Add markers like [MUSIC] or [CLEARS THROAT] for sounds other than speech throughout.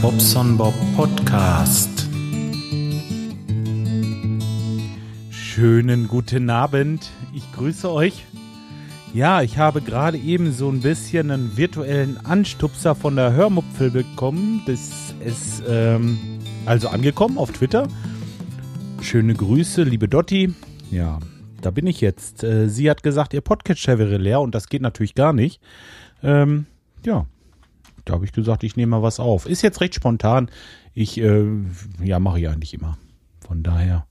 Bobson Bob Podcast. Schönen guten Abend. Ich grüße euch. Ja, ich habe gerade eben so ein bisschen einen virtuellen Anstupser von der Hörmupfel bekommen. Das ist ähm, also angekommen auf Twitter. Schöne Grüße, liebe Dotti. Ja, da bin ich jetzt. Äh, sie hat gesagt, ihr Podcatcher wäre leer und das geht natürlich gar nicht. Ähm, ja, da habe ich gesagt, ich nehme mal was auf. Ist jetzt recht spontan. Ich, äh, ja, mache ich eigentlich immer. Von daher.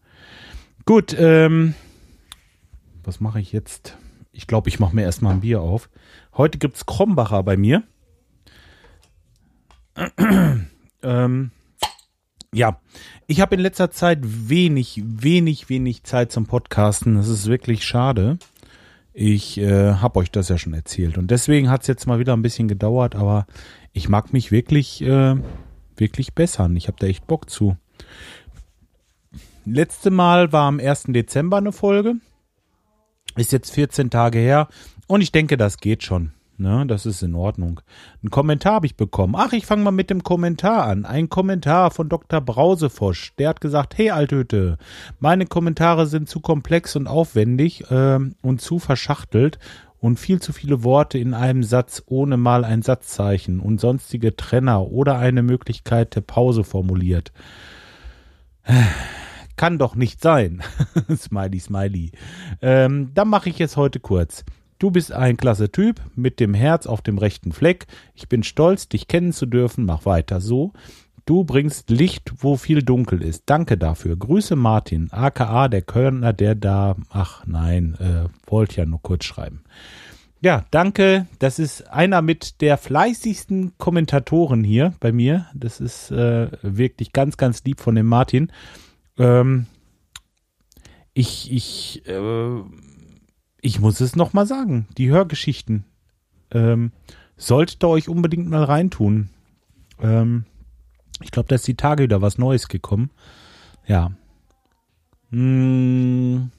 Gut, ähm, was mache ich jetzt? Ich glaube, ich mache mir erstmal ein Bier auf. Heute gibt es Krombacher bei mir. [CLEARS THROAT] ähm, ja, ich habe in letzter Zeit wenig, wenig, wenig Zeit zum Podcasten. Das ist wirklich schade. Ich äh, habe euch das ja schon erzählt. Und deswegen hat es jetzt mal wieder ein bisschen gedauert, aber ich mag mich wirklich, äh, wirklich bessern. Ich habe da echt Bock zu. Letzte Mal war am 1. Dezember eine Folge. Ist jetzt 14 Tage her. Und ich denke, das geht schon. Ne, das ist in Ordnung. Ein Kommentar habe ich bekommen. Ach, ich fange mal mit dem Kommentar an. Ein Kommentar von Dr. Brausefosch. Der hat gesagt, hey Altöte, meine Kommentare sind zu komplex und aufwendig äh, und zu verschachtelt und viel zu viele Worte in einem Satz ohne mal ein Satzzeichen und sonstige Trenner oder eine Möglichkeit der Pause formuliert. [SIGHS] Kann doch nicht sein. [LAUGHS] smiley, smiley. Ähm, dann mache ich es heute kurz. Du bist ein klasse Typ mit dem Herz auf dem rechten Fleck. Ich bin stolz, dich kennen zu dürfen. Mach weiter so. Du bringst Licht, wo viel dunkel ist. Danke dafür. Grüße Martin, aka der Kölner, der da, ach nein, äh, wollte ja nur kurz schreiben. Ja, danke. Das ist einer mit der fleißigsten Kommentatoren hier bei mir. Das ist äh, wirklich ganz, ganz lieb von dem Martin. Ähm, ich, ich, äh, ich muss es nochmal sagen, die Hörgeschichten ähm, solltet ihr euch unbedingt mal reintun. Ähm, ich glaube, da ist die Tage wieder was Neues gekommen. Ja. Hm.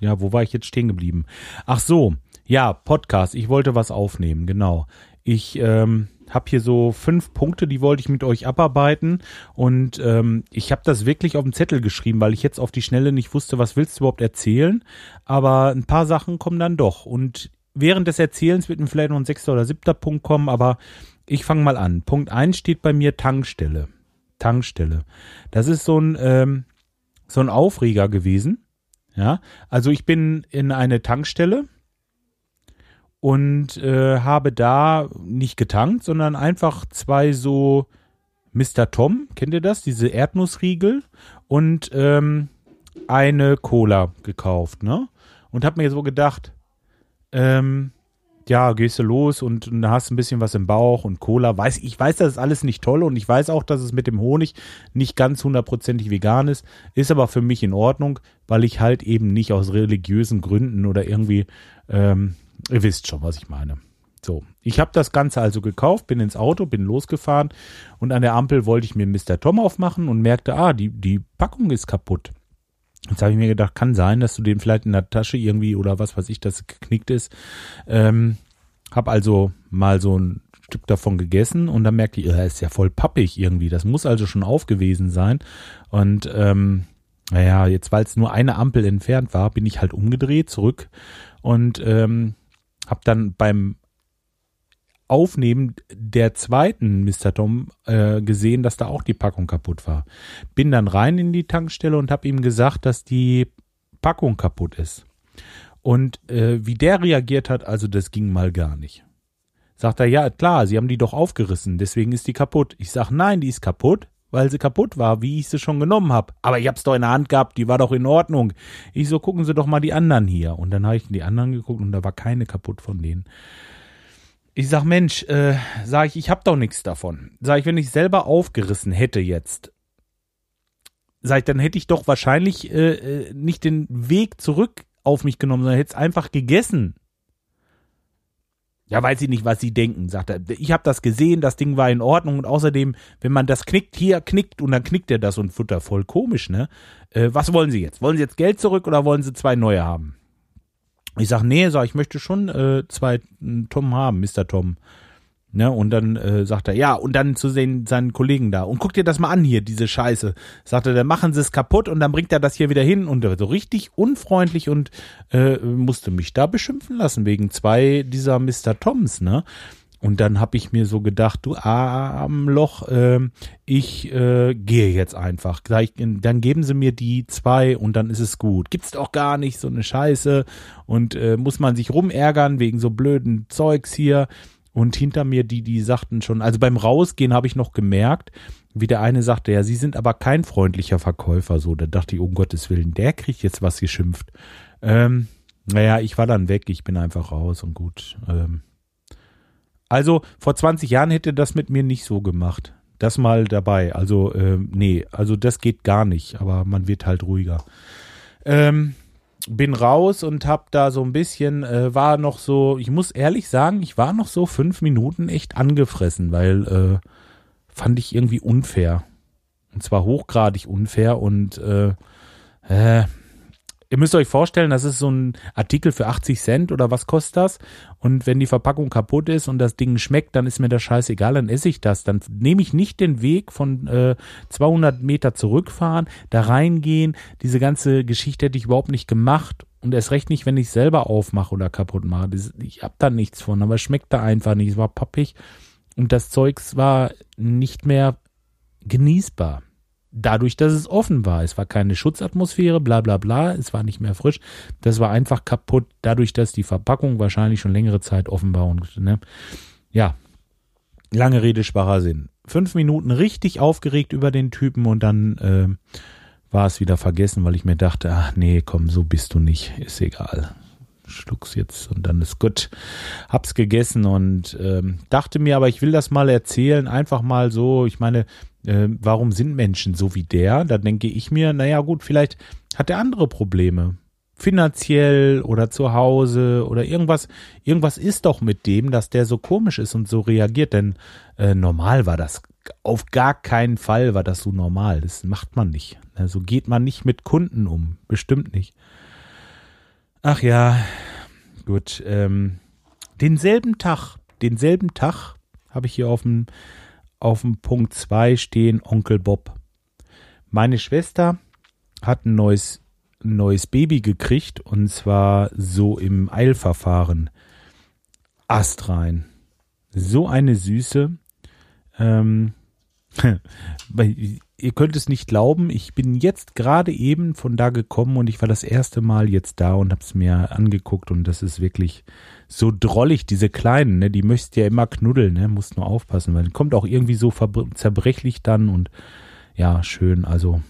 Ja, wo war ich jetzt stehen geblieben? Ach so, ja, Podcast. Ich wollte was aufnehmen, genau. Ich ähm, habe hier so fünf Punkte, die wollte ich mit euch abarbeiten. Und ähm, ich habe das wirklich auf den Zettel geschrieben, weil ich jetzt auf die Schnelle nicht wusste, was willst du überhaupt erzählen. Aber ein paar Sachen kommen dann doch. Und während des Erzählens wird mir vielleicht noch ein sechster oder siebter Punkt kommen, aber ich fange mal an. Punkt eins steht bei mir Tankstelle. Tankstelle. Das ist so ein, ähm, so ein Aufreger gewesen. Ja, also ich bin in eine Tankstelle und äh, habe da nicht getankt, sondern einfach zwei so Mr. Tom, kennt ihr das? Diese Erdnussriegel und ähm, eine Cola gekauft, ne? Und habe mir so gedacht, ähm, ja, gehst du los und, und hast ein bisschen was im Bauch und Cola. Weiß, ich weiß, das ist alles nicht toll und ich weiß auch, dass es mit dem Honig nicht ganz hundertprozentig vegan ist. Ist aber für mich in Ordnung, weil ich halt eben nicht aus religiösen Gründen oder irgendwie ähm, Ihr wisst schon, was ich meine. So, ich habe das Ganze also gekauft, bin ins Auto, bin losgefahren und an der Ampel wollte ich mir Mr. Tom aufmachen und merkte, ah, die, die Packung ist kaputt. Jetzt habe ich mir gedacht, kann sein, dass du den vielleicht in der Tasche irgendwie oder was weiß ich, dass geknickt ist. Ähm, hab also mal so ein Stück davon gegessen und dann merkte ich, er ist ja voll pappig irgendwie. Das muss also schon aufgewesen sein. Und ähm, naja, jetzt weil es nur eine Ampel entfernt war, bin ich halt umgedreht zurück und ähm, hab dann beim Aufnehmen der zweiten Mr. Tom äh, gesehen, dass da auch die Packung kaputt war. Bin dann rein in die Tankstelle und habe ihm gesagt, dass die Packung kaputt ist. Und äh, wie der reagiert hat, also das ging mal gar nicht. Sagt er, ja klar, Sie haben die doch aufgerissen, deswegen ist die kaputt. Ich sag, nein, die ist kaputt, weil sie kaputt war, wie ich sie schon genommen habe. Aber ich hab's doch in der Hand gehabt, die war doch in Ordnung. Ich so, gucken Sie doch mal die anderen hier. Und dann habe ich in die anderen geguckt und da war keine kaputt von denen. Ich sag, Mensch, äh, sag ich, ich hab doch nichts davon. Sag ich, wenn ich selber aufgerissen hätte jetzt, sag ich, dann hätte ich doch wahrscheinlich äh, äh nicht den Weg zurück auf mich genommen, sondern hätte es einfach gegessen. Ja, weiß ich nicht, was sie denken, sagt er. Ich habe das gesehen, das Ding war in Ordnung und außerdem, wenn man das knickt, hier knickt und dann knickt er das und futter voll komisch, ne? Äh, was wollen sie jetzt? Wollen sie jetzt Geld zurück oder wollen sie zwei neue haben? Ich sag, nee, sag ich möchte schon äh, zwei Tom haben, Mr. Tom. Ne, und dann äh, sagt er, ja, und dann zu sehen, seinen Kollegen da. Und guck dir das mal an hier, diese Scheiße. Sagt er, dann machen sie es kaputt und dann bringt er das hier wieder hin und so richtig unfreundlich und äh, musste mich da beschimpfen lassen wegen zwei dieser Mr. Toms, ne? Und dann habe ich mir so gedacht, du Armloch, äh, ich äh, gehe jetzt einfach. Gleich, dann geben sie mir die zwei und dann ist es gut. Gibt's doch gar nicht so eine Scheiße und äh, muss man sich rumärgern wegen so blöden Zeugs hier. Und hinter mir die, die sagten schon, also beim Rausgehen habe ich noch gemerkt, wie der eine sagte, ja, Sie sind aber kein freundlicher Verkäufer. So, da dachte ich, um Gottes Willen, der kriegt jetzt was geschimpft. Ähm, naja, ich war dann weg, ich bin einfach raus und gut. Ähm, also vor 20 Jahren hätte das mit mir nicht so gemacht. Das mal dabei. Also, äh, nee, also das geht gar nicht, aber man wird halt ruhiger. Ähm, bin raus und hab da so ein bisschen, äh, war noch so, ich muss ehrlich sagen, ich war noch so fünf Minuten echt angefressen, weil äh, fand ich irgendwie unfair. Und zwar hochgradig unfair und äh, äh, Ihr müsst euch vorstellen, das ist so ein Artikel für 80 Cent oder was kostet das? Und wenn die Verpackung kaputt ist und das Ding schmeckt, dann ist mir das scheißegal, dann esse ich das. Dann nehme ich nicht den Weg von äh, 200 Meter zurückfahren, da reingehen. Diese ganze Geschichte hätte ich überhaupt nicht gemacht. Und erst recht nicht, wenn ich selber aufmache oder kaputt mache. Ich hab da nichts von, aber es schmeckt da einfach nicht. Es war pappig. Und das Zeugs war nicht mehr genießbar dadurch, dass es offen war. Es war keine Schutzatmosphäre, bla bla bla, es war nicht mehr frisch. Das war einfach kaputt, dadurch, dass die Verpackung wahrscheinlich schon längere Zeit offen war. Und ne, ja, lange Rede, schwacher Sinn. Fünf Minuten richtig aufgeregt über den Typen und dann äh, war es wieder vergessen, weil ich mir dachte, ach nee, komm, so bist du nicht, ist egal. Schluck's jetzt und dann ist gut. Hab's gegessen und ähm, dachte mir, aber ich will das mal erzählen, einfach mal so. Ich meine, äh, warum sind Menschen so wie der? Da denke ich mir, naja gut, vielleicht hat er andere Probleme. Finanziell oder zu Hause oder irgendwas, irgendwas ist doch mit dem, dass der so komisch ist und so reagiert, denn äh, normal war das. Auf gar keinen Fall war das so normal. Das macht man nicht. Also geht man nicht mit Kunden um. Bestimmt nicht. Ach ja, gut. Ähm, denselben Tag, denselben Tag habe ich hier auf dem auf dem Punkt 2 stehen Onkel Bob. Meine Schwester hat ein neues, ein neues Baby gekriegt und zwar so im Eilverfahren. Astrein. So eine Süße. Ähm, [LAUGHS] ihr könnt es nicht glauben, ich bin jetzt gerade eben von da gekommen und ich war das erste Mal jetzt da und habe es mir angeguckt und das ist wirklich so drollig, diese Kleinen, ne, die möchtest ja immer knuddeln, ne, musst nur aufpassen, weil kommt auch irgendwie so zerbrechlich dann und ja, schön, also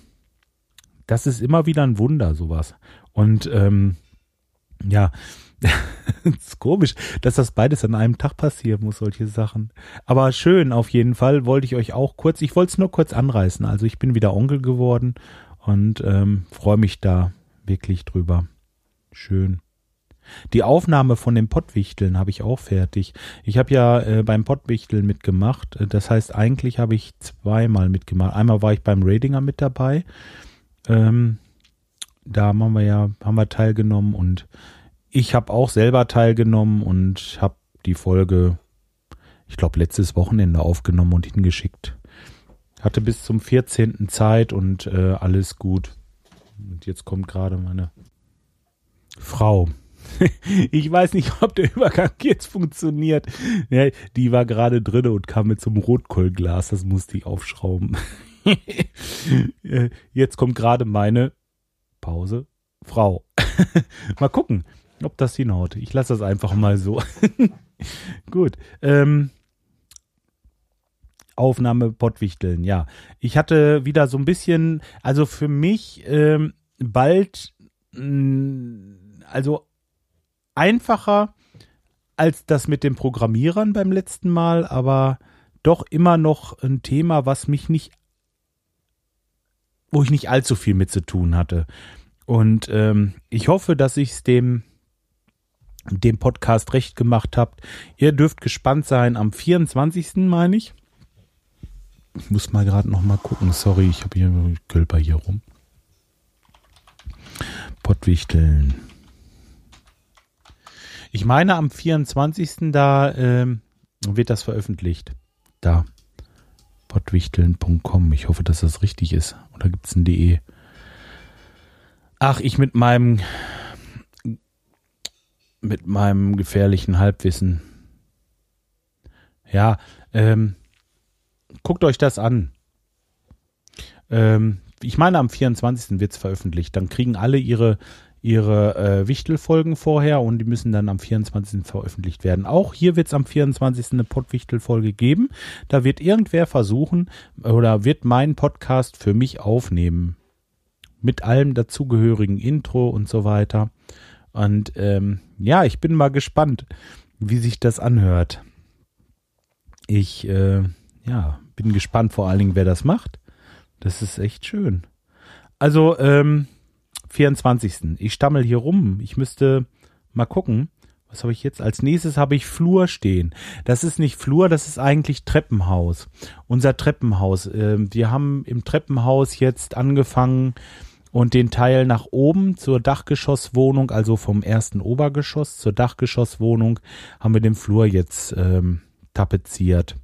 das ist immer wieder ein Wunder, sowas. Und ähm, ja, [LAUGHS] ist komisch, dass das beides an einem Tag passieren muss, solche Sachen. Aber schön, auf jeden Fall wollte ich euch auch kurz, ich wollte es nur kurz anreißen. Also ich bin wieder Onkel geworden und ähm, freue mich da wirklich drüber. Schön. Die Aufnahme von den Pottwichteln habe ich auch fertig. Ich habe ja äh, beim Pottwichteln mitgemacht. Das heißt, eigentlich habe ich zweimal mitgemacht. Einmal war ich beim Ratinger mit dabei. Ähm, da haben wir ja haben wir teilgenommen und ich habe auch selber teilgenommen und habe die Folge, ich glaube, letztes Wochenende aufgenommen und hingeschickt. Hatte bis zum 14. Zeit und äh, alles gut. Und jetzt kommt gerade meine Frau. [LAUGHS] ich weiß nicht, ob der Übergang jetzt funktioniert. Ja, die war gerade drin und kam mit einem Rotkohlglas. Das musste ich aufschrauben. [LAUGHS] Äh, jetzt kommt gerade meine Pause. Frau. [LAUGHS] Mal gucken ob das hinhaut. Ich lasse das einfach mal so. [LAUGHS] Gut. Ähm, Aufnahme Pottwichteln, ja. Ich hatte wieder so ein bisschen, also für mich ähm, bald, mh, mm, also einfacher als das mit den Programmierern beim letzten Mal, aber doch immer noch ein Thema, was mich nicht, wo ich nicht allzu viel mit zu tun hatte. Und ähm, ich hoffe, dass ich es dem dem Podcast recht gemacht habt. Ihr dürft gespannt sein am 24. meine ich. Ich muss mal gerade noch mal gucken. Sorry, ich habe hier Kölper hier rum. Pottwichteln. Ich meine am 24. da ähm, wird das veröffentlicht. Da. pottwichteln.com. Ich hoffe, dass das richtig ist. Oder gibt es ein DE? Ach, ich mit meinem mit meinem gefährlichen Halbwissen. Ja, ähm, guckt euch das an. Ähm, ich meine, am 24. wird es veröffentlicht. Dann kriegen alle ihre, ihre äh, Wichtelfolgen vorher und die müssen dann am 24. veröffentlicht werden. Auch hier wird es am 24. eine Pottwichtelfolge geben. Da wird irgendwer versuchen oder wird meinen Podcast für mich aufnehmen. Mit allem dazugehörigen Intro und so weiter. Und ähm, ja, ich bin mal gespannt, wie sich das anhört. Ich äh, ja, bin gespannt vor allen Dingen, wer das macht. Das ist echt schön. Also, ähm, 24. Ich stammel hier rum. Ich müsste mal gucken. Was habe ich jetzt? Als nächstes habe ich Flur stehen. Das ist nicht Flur, das ist eigentlich Treppenhaus. Unser Treppenhaus. Äh, wir haben im Treppenhaus jetzt angefangen und den Teil nach oben zur Dachgeschosswohnung, also vom ersten Obergeschoss zur Dachgeschosswohnung, haben wir den Flur jetzt ähm, tapeziert.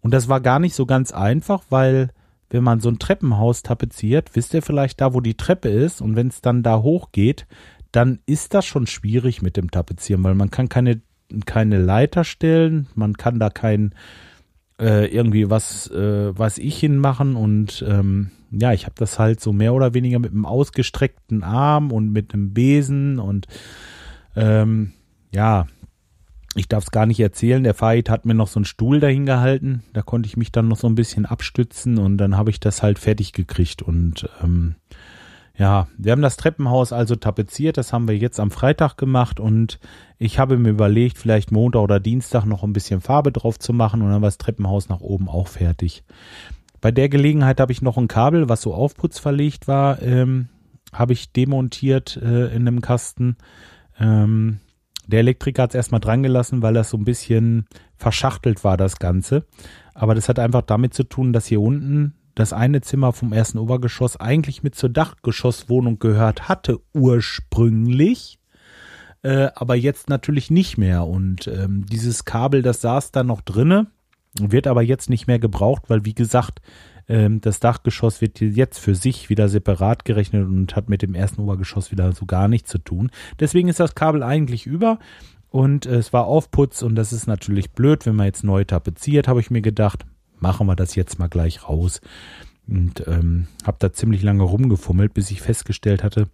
Und das war gar nicht so ganz einfach, weil wenn man so ein Treppenhaus tapeziert, wisst ihr vielleicht da, wo die Treppe ist und wenn es dann da hochgeht, dann ist das schon schwierig mit dem Tapezieren, weil man kann keine, keine Leiter stellen, man kann da kein äh, irgendwie was, äh, was ich hinmachen und ähm, ja, ich habe das halt so mehr oder weniger mit einem ausgestreckten Arm und mit einem Besen und ähm, ja, ich darf es gar nicht erzählen. Der Farid hat mir noch so einen Stuhl dahin gehalten. Da konnte ich mich dann noch so ein bisschen abstützen und dann habe ich das halt fertig gekriegt. Und ähm, ja, wir haben das Treppenhaus also tapeziert. Das haben wir jetzt am Freitag gemacht und ich habe mir überlegt, vielleicht Montag oder Dienstag noch ein bisschen Farbe drauf zu machen und dann war das Treppenhaus nach oben auch fertig. Bei der Gelegenheit habe ich noch ein Kabel, was so aufputzverlegt war, ähm, habe ich demontiert äh, in einem Kasten. Ähm, der Elektriker hat es erstmal dran gelassen, weil das so ein bisschen verschachtelt war, das Ganze. Aber das hat einfach damit zu tun, dass hier unten das eine Zimmer vom ersten Obergeschoss eigentlich mit zur Dachgeschosswohnung gehört hatte, ursprünglich. Äh, aber jetzt natürlich nicht mehr. Und ähm, dieses Kabel, das saß da noch drinne, wird aber jetzt nicht mehr gebraucht, weil wie gesagt, ähm, das Dachgeschoss wird jetzt für sich wieder separat gerechnet und hat mit dem ersten Obergeschoss wieder so gar nichts zu tun. Deswegen ist das Kabel eigentlich über und äh, es war Aufputz und das ist natürlich blöd, wenn man jetzt neu tapeziert, habe ich mir gedacht, machen wir das jetzt mal gleich raus. Und ähm, habe da ziemlich lange rumgefummelt, bis ich festgestellt hatte,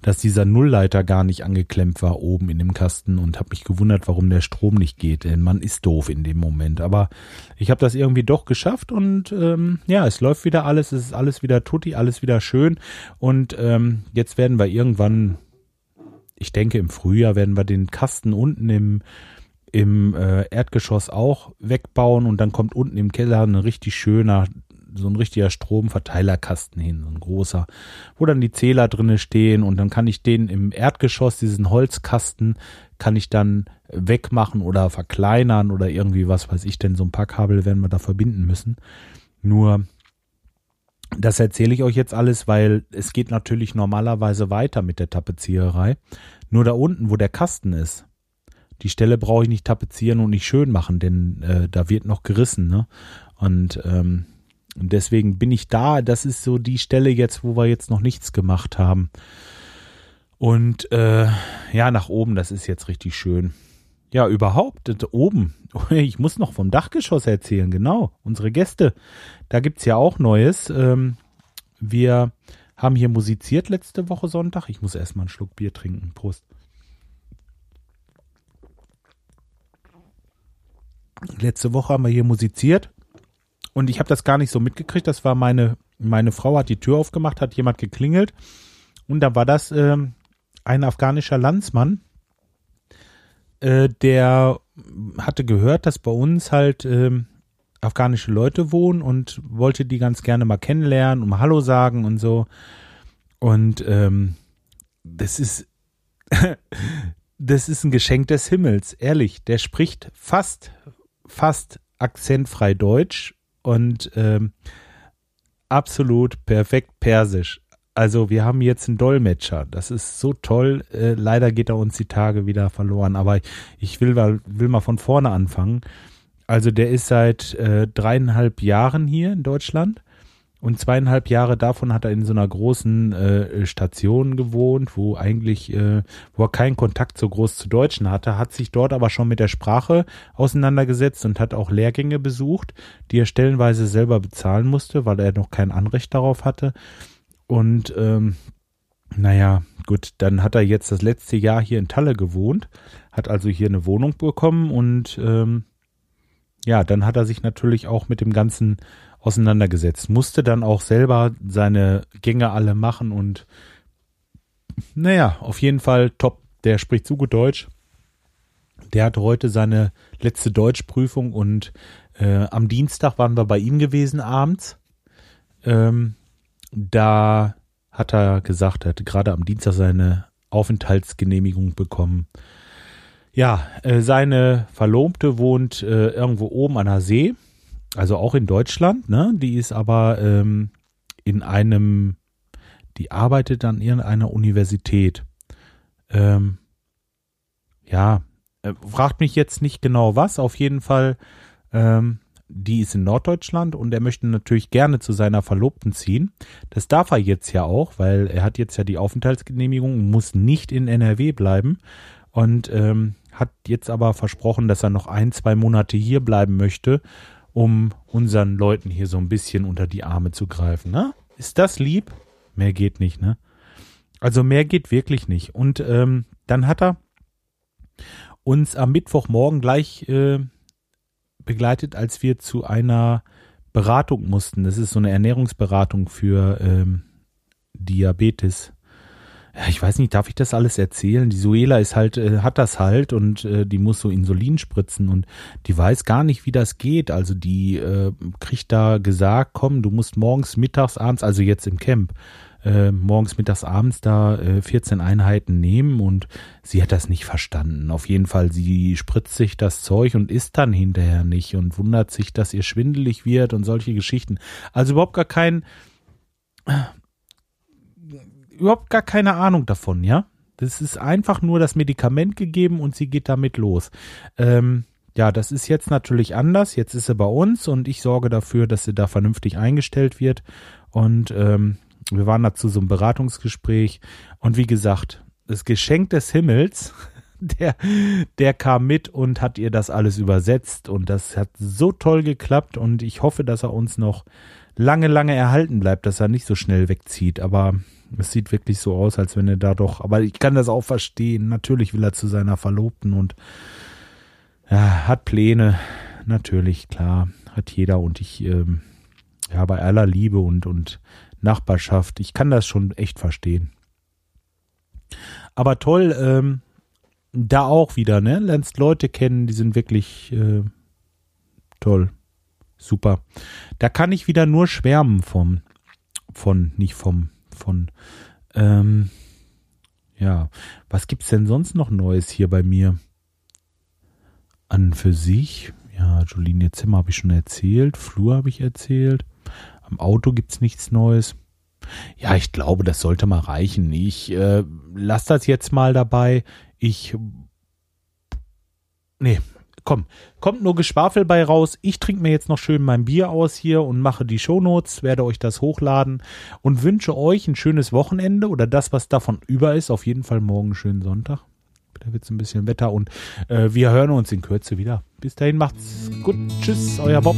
dass dieser Nullleiter gar nicht angeklemmt war oben in dem Kasten und habe mich gewundert, warum der Strom nicht geht. Denn man ist doof in dem Moment. Aber ich habe das irgendwie doch geschafft und ähm, ja, es läuft wieder alles, es ist alles wieder tutti, alles wieder schön. Und ähm, jetzt werden wir irgendwann, ich denke im Frühjahr, werden wir den Kasten unten im im äh, Erdgeschoss auch wegbauen und dann kommt unten im Keller ein richtig schöner so ein richtiger Stromverteilerkasten hin, so ein großer, wo dann die Zähler drinne stehen und dann kann ich den im Erdgeschoss, diesen Holzkasten, kann ich dann wegmachen oder verkleinern oder irgendwie was weiß ich denn, so ein paar Kabel werden wir da verbinden müssen. Nur, das erzähle ich euch jetzt alles, weil es geht natürlich normalerweise weiter mit der Tapeziererei. Nur da unten, wo der Kasten ist, die Stelle brauche ich nicht tapezieren und nicht schön machen, denn äh, da wird noch gerissen. Ne? Und ähm, deswegen bin ich da. Das ist so die Stelle jetzt, wo wir jetzt noch nichts gemacht haben. Und äh, ja, nach oben, das ist jetzt richtig schön. Ja, überhaupt, oben. [LAUGHS] Ich muss noch vom Dachgeschoss erzählen, genau. Unsere Gäste. Da gibt's ja auch Neues. Ähm, wir haben hier musiziert letzte Woche Sonntag. Ich muss erstmal einen Schluck Bier trinken. Prost. Letzte Woche haben wir hier musiziert. Und ich habe das gar nicht so mitgekriegt. Das war meine, meine Frau hat die Tür aufgemacht, hat jemand geklingelt. Und da war das äh, ein afghanischer Landsmann, äh, der hatte gehört, dass bei uns halt äh, afghanische Leute wohnen und wollte die ganz gerne mal kennenlernen und mal Hallo sagen und so. Und ähm, das ist, [LAUGHS] das ist ein Geschenk des Himmels, ehrlich. Der spricht fast, fast akzentfrei Deutsch und ähm, absolut perfekt persisch. Also wir haben jetzt einen Dolmetscher. Das ist so toll. Äh, leider geht er uns die Tage wieder verloren. Aber ich will, mal, will mal von vorne anfangen. Also der ist seit äh, dreieinhalb Jahren hier in Deutschland und zweieinhalb Jahre davon hat er in so einer großen äh, Station gewohnt, wo eigentlich, äh, wo er keinen Kontakt so groß zu Deutschen hatte, hat sich dort aber schon mit der Sprache auseinandergesetzt und hat auch Lehrgänge besucht, die er stellenweise selber bezahlen musste, weil er noch kein Anrecht darauf hatte. Und ähm, naja, gut, dann hat er jetzt das letzte Jahr hier in Talle gewohnt, hat also hier eine Wohnung bekommen und ähm, ja, dann hat er sich natürlich auch mit dem ganzen auseinandergesetzt, musste dann auch selber seine Gänge alle machen und naja, auf jeden Fall top. Der spricht so gut Deutsch. Der hat heute seine letzte Deutschprüfung und äh, am Dienstag waren wir bei ihm gewesen abends. Ähm, da hat er gesagt, er hatte gerade am Dienstag seine Aufenthaltsgenehmigung bekommen. Ja, äh, seine Verlobte wohnt äh, irgendwo oben an der See also auch in Deutschland, ne? Die ist aber ähm, in einem, die arbeitet an irgendeiner Universität. Ähm, ja, äh, fragt mich jetzt nicht genau was, auf jeden Fall, ähm, die ist in Norddeutschland und er möchte natürlich gerne zu seiner Verlobten ziehen. Das darf er jetzt ja auch, weil er hat jetzt ja die Aufenthaltsgenehmigung und muss nicht in NRW bleiben und ähm, hat jetzt aber versprochen, dass er noch ein, zwei Monate hier bleiben möchte um unseren Leuten hier so ein bisschen unter die Arme zu greifen. Ne? Ist das lieb? Mehr geht nicht, ne? Also mehr geht wirklich nicht. Und ähm, dann hat er uns am Mittwochmorgen gleich äh, begleitet, als wir zu einer Beratung mussten. Das ist so eine Ernährungsberatung für ähm, Diabetes ich weiß nicht, darf ich das alles erzählen? Die Suela ist halt, äh, hat das halt und äh, die muss so Insulin spritzen und die weiß gar nicht, wie das geht. Also die äh, kriegt da gesagt, komm, du musst morgens, mittags, abends, also jetzt im Camp, äh, morgens, mittags, abends da äh, 14 Einheiten nehmen und sie hat das nicht verstanden. Auf jeden Fall, sie spritzt sich das Zeug und isst dann hinterher nicht und wundert sich, dass ihr schwindelig wird und solche Geschichten. Also überhaupt gar kein überhaupt gar keine Ahnung davon, ja. Das ist einfach nur das Medikament gegeben und sie geht damit los. Ähm, ja, das ist jetzt natürlich anders. Jetzt ist sie bei uns und ich sorge dafür, dass sie da vernünftig eingestellt wird. Und ähm, wir waren dazu so einem Beratungsgespräch. Und wie gesagt, das Geschenk des Himmels, [LAUGHS] der, der kam mit und hat ihr das alles übersetzt. Und das hat so toll geklappt. Und ich hoffe, dass er uns noch lange, lange erhalten bleibt, dass er nicht so schnell wegzieht. Aber es sieht wirklich so aus, als wenn er da doch, aber ich kann das auch verstehen. Natürlich will er zu seiner Verlobten und ja, hat Pläne. Natürlich, klar, hat jeder und ich, ähm, ja, bei aller Liebe und, und Nachbarschaft, ich kann das schon echt verstehen. Aber toll, ähm, da auch wieder, ne? Lernst Leute kennen, die sind wirklich äh, toll. Super. Da kann ich wieder nur schwärmen vom, von, nicht vom, von. Ähm, ja, was gibt's denn sonst noch Neues hier bei mir? An für sich, ja, Jolene Zimmer habe ich schon erzählt, Flur habe ich erzählt, am Auto gibt's nichts Neues. Ja, ich glaube, das sollte mal reichen. Ich äh, lasse das jetzt mal dabei. Ich. Nee, komm, kommt nur Geschwafel bei raus. Ich trinke mir jetzt noch schön mein Bier aus hier und mache die Shownotes, werde euch das hochladen und wünsche euch ein schönes Wochenende oder das, was davon über ist. Auf jeden Fall morgen schönen Sonntag. Da wird es ein bisschen Wetter und äh, wir hören uns in Kürze wieder. Bis dahin macht's gut. Tschüss, euer Bob.